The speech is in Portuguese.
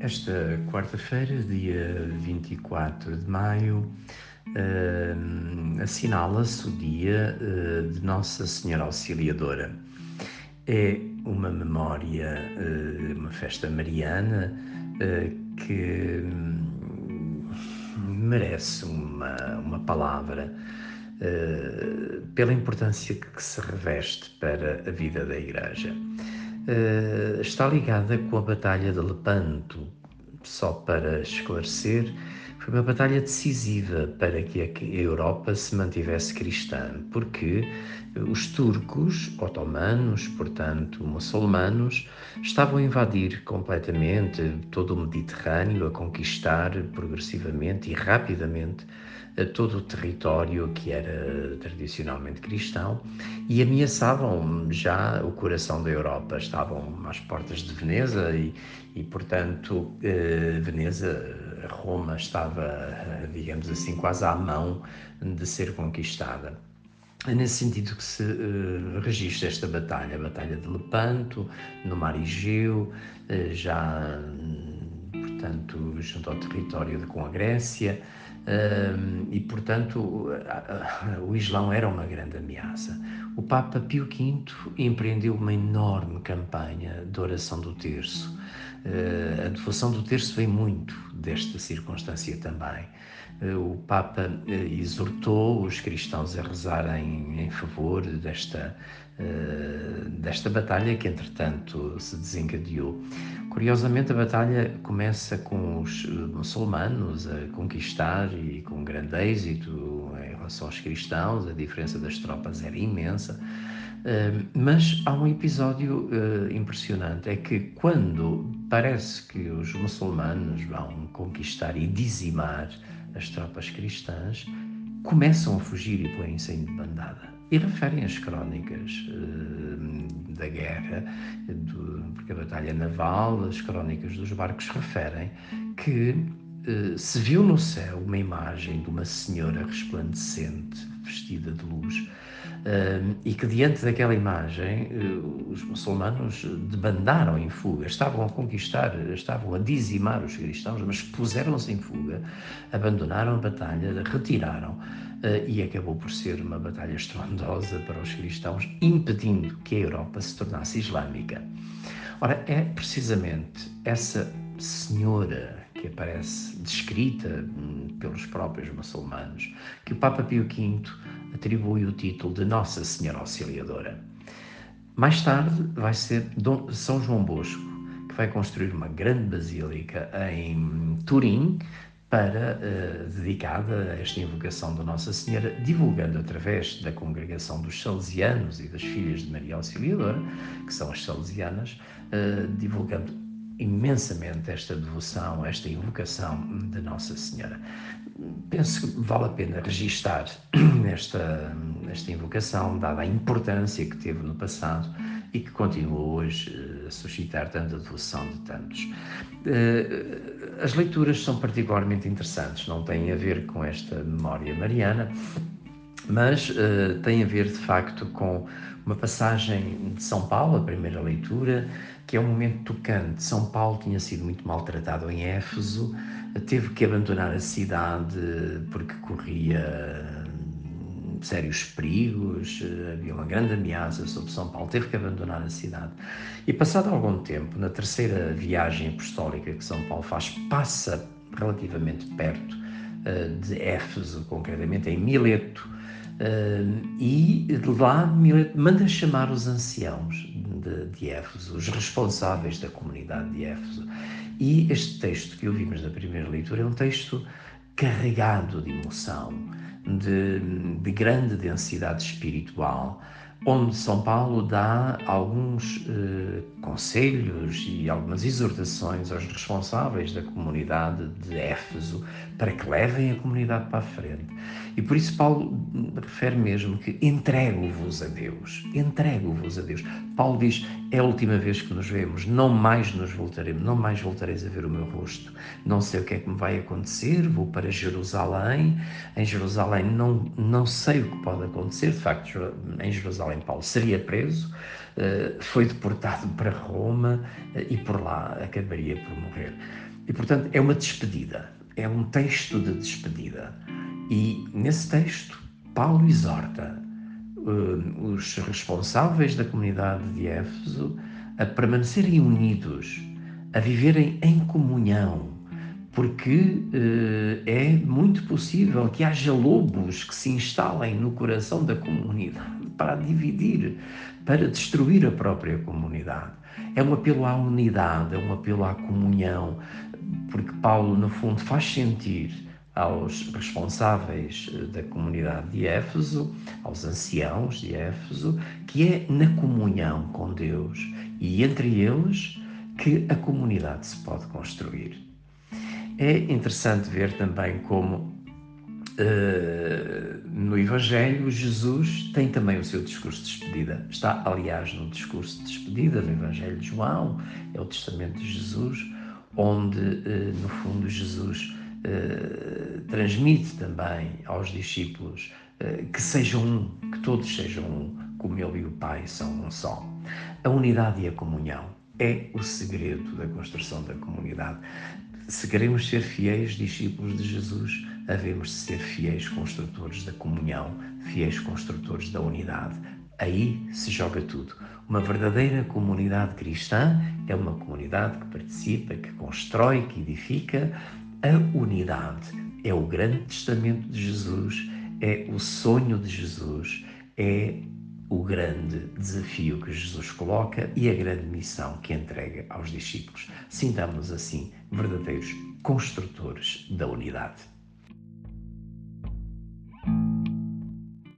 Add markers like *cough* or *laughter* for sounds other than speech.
Esta quarta-feira, dia 24 de maio, uh, assinala-se o dia uh, de Nossa Senhora Auxiliadora. É uma memória, uh, uma festa mariana que hum, merece uma, uma palavra pela importância que se reveste para a vida da Igreja. Uh, está ligada com a Batalha de Lepanto. Só para esclarecer, foi uma batalha decisiva para que a Europa se mantivesse cristã, porque os turcos, otomanos, portanto muçulmanos, estavam a invadir completamente todo o Mediterrâneo, a conquistar progressivamente e rapidamente todo o território que era tradicionalmente cristão e ameaçavam já o coração da Europa. Estavam às portas de Veneza e, e portanto, eh, Veneza, Roma estava, digamos assim, quase à mão de ser conquistada. É nesse sentido que se uh, registra esta batalha, a Batalha de Lepanto, no Mar Egeu, uh, já, portanto, junto ao território com a Grécia, uh, e, portanto, o Islão era uma grande ameaça. O Papa Pio V empreendeu uma enorme campanha de oração do terço. a devoção do terço vem muito desta circunstância também. Eh, o Papa eh, exortou os cristãos a rezarem em favor desta, eh, desta batalha que, entretanto, se desencadeou. Curiosamente, a batalha começa com os muçulmanos a conquistar e com grande êxito em relação aos cristãos, a diferença das tropas era imensa. Mas há um episódio impressionante: é que quando parece que os muçulmanos vão conquistar e dizimar as tropas cristãs começam a fugir e põem-se em bandada. E referem as crónicas da guerra, do, porque a batalha naval, as crónicas dos barcos referem que se viu no céu uma imagem de uma senhora resplandecente, vestida de luz, Uh, e que diante daquela imagem uh, os muçulmanos debandaram em fuga, estavam a conquistar, estavam a dizimar os cristãos, mas puseram-se em fuga, abandonaram a batalha, retiraram e acabou por ser uma batalha estrondosa para os cristãos, impedindo que a Europa se tornasse islâmica. Ora, é precisamente essa senhora que aparece descrita hum, pelos próprios muçulmanos, que o Papa Pio V atribui o título de Nossa Senhora Auxiliadora. Mais tarde vai ser Dom São João Bosco, que vai construir uma grande basílica em Turim, para, uh, dedicada a esta invocação da Nossa Senhora, divulgando através da congregação dos Salesianos e das Filhas de Maria Auxiliadora, que são as Salesianas, uh, divulgando imensamente esta devoção, esta invocação de Nossa Senhora. Penso que vale a pena registar *clears throat* esta, esta invocação, dada a importância que teve no passado e que continua hoje eh, a suscitar tanta devoção de tantos. Eh, as leituras são particularmente interessantes, não têm a ver com esta memória mariana, mas uh, tem a ver de facto com uma passagem de São Paulo, a primeira leitura, que é um momento tocante. São Paulo tinha sido muito maltratado em Éfeso, teve que abandonar a cidade porque corria hum, sérios perigos, havia uma grande ameaça sobre São Paulo, teve que abandonar a cidade. E passado algum tempo, na terceira viagem apostólica que São Paulo faz, passa relativamente perto uh, de Éfeso, concretamente em Mileto, E de lá manda chamar os anciãos de, de Éfeso, os responsáveis da comunidade de Éfeso. E este texto que ouvimos na primeira leitura é um texto carregado de emoção, de, de grande densidade espiritual, onde São Paulo dá alguns eh, conselhos e algumas exortações aos responsáveis da comunidade de Éfeso para que levem a comunidade para a frente. E por isso Paulo refere mesmo que entrego-vos a Deus, entrego-vos a Deus. Paulo diz: é a última vez que nos vemos, não mais nos voltaremos, não mais voltareis a ver o meu rosto. Não sei o que é que me vai acontecer, vou para Jerusalém. Em Jerusalém não, não sei o que pode acontecer, de facto, em Jerusalém Paulo seria preso, eh, foi deportado para Roma eh, e por lá acabaria por morrer. E, portanto, é uma despedida, é um texto de despedida. E nesse texto, Paulo exorta uh, os responsáveis da comunidade de Éfeso a permanecerem unidos, a viverem em comunhão, porque uh, é muito possível que haja lobos que se instalem no coração da comunidade para dividir, para destruir a própria comunidade. É um apelo à unidade, é um apelo à comunhão, porque Paulo, no fundo, faz sentir aos responsáveis eh, da comunidade de Éfeso, aos anciãos de Éfeso, que é na comunhão com Deus e entre eles que a comunidade se pode construir. É interessante ver também como uh, no Evangelho Jesus tem também o seu discurso de despedida. Está, aliás, no discurso de despedida do Evangelho de João, é o testamento de Jesus, onde, uh, no fundo, Jesus uh, transmite também aos discípulos que sejam um, que todos sejam um, como Ele e o Pai são um só. A unidade e a comunhão é o segredo da construção da comunidade. Se queremos ser fiéis discípulos de Jesus, havemos de ser fiéis construtores da comunhão, fiéis construtores da unidade. Aí se joga tudo. Uma verdadeira comunidade cristã é uma comunidade que participa, que constrói, que edifica. A unidade é o grande testamento de Jesus, é o sonho de Jesus, é o grande desafio que Jesus coloca e a grande missão que entrega aos discípulos. Sintamos-nos assim verdadeiros construtores da unidade.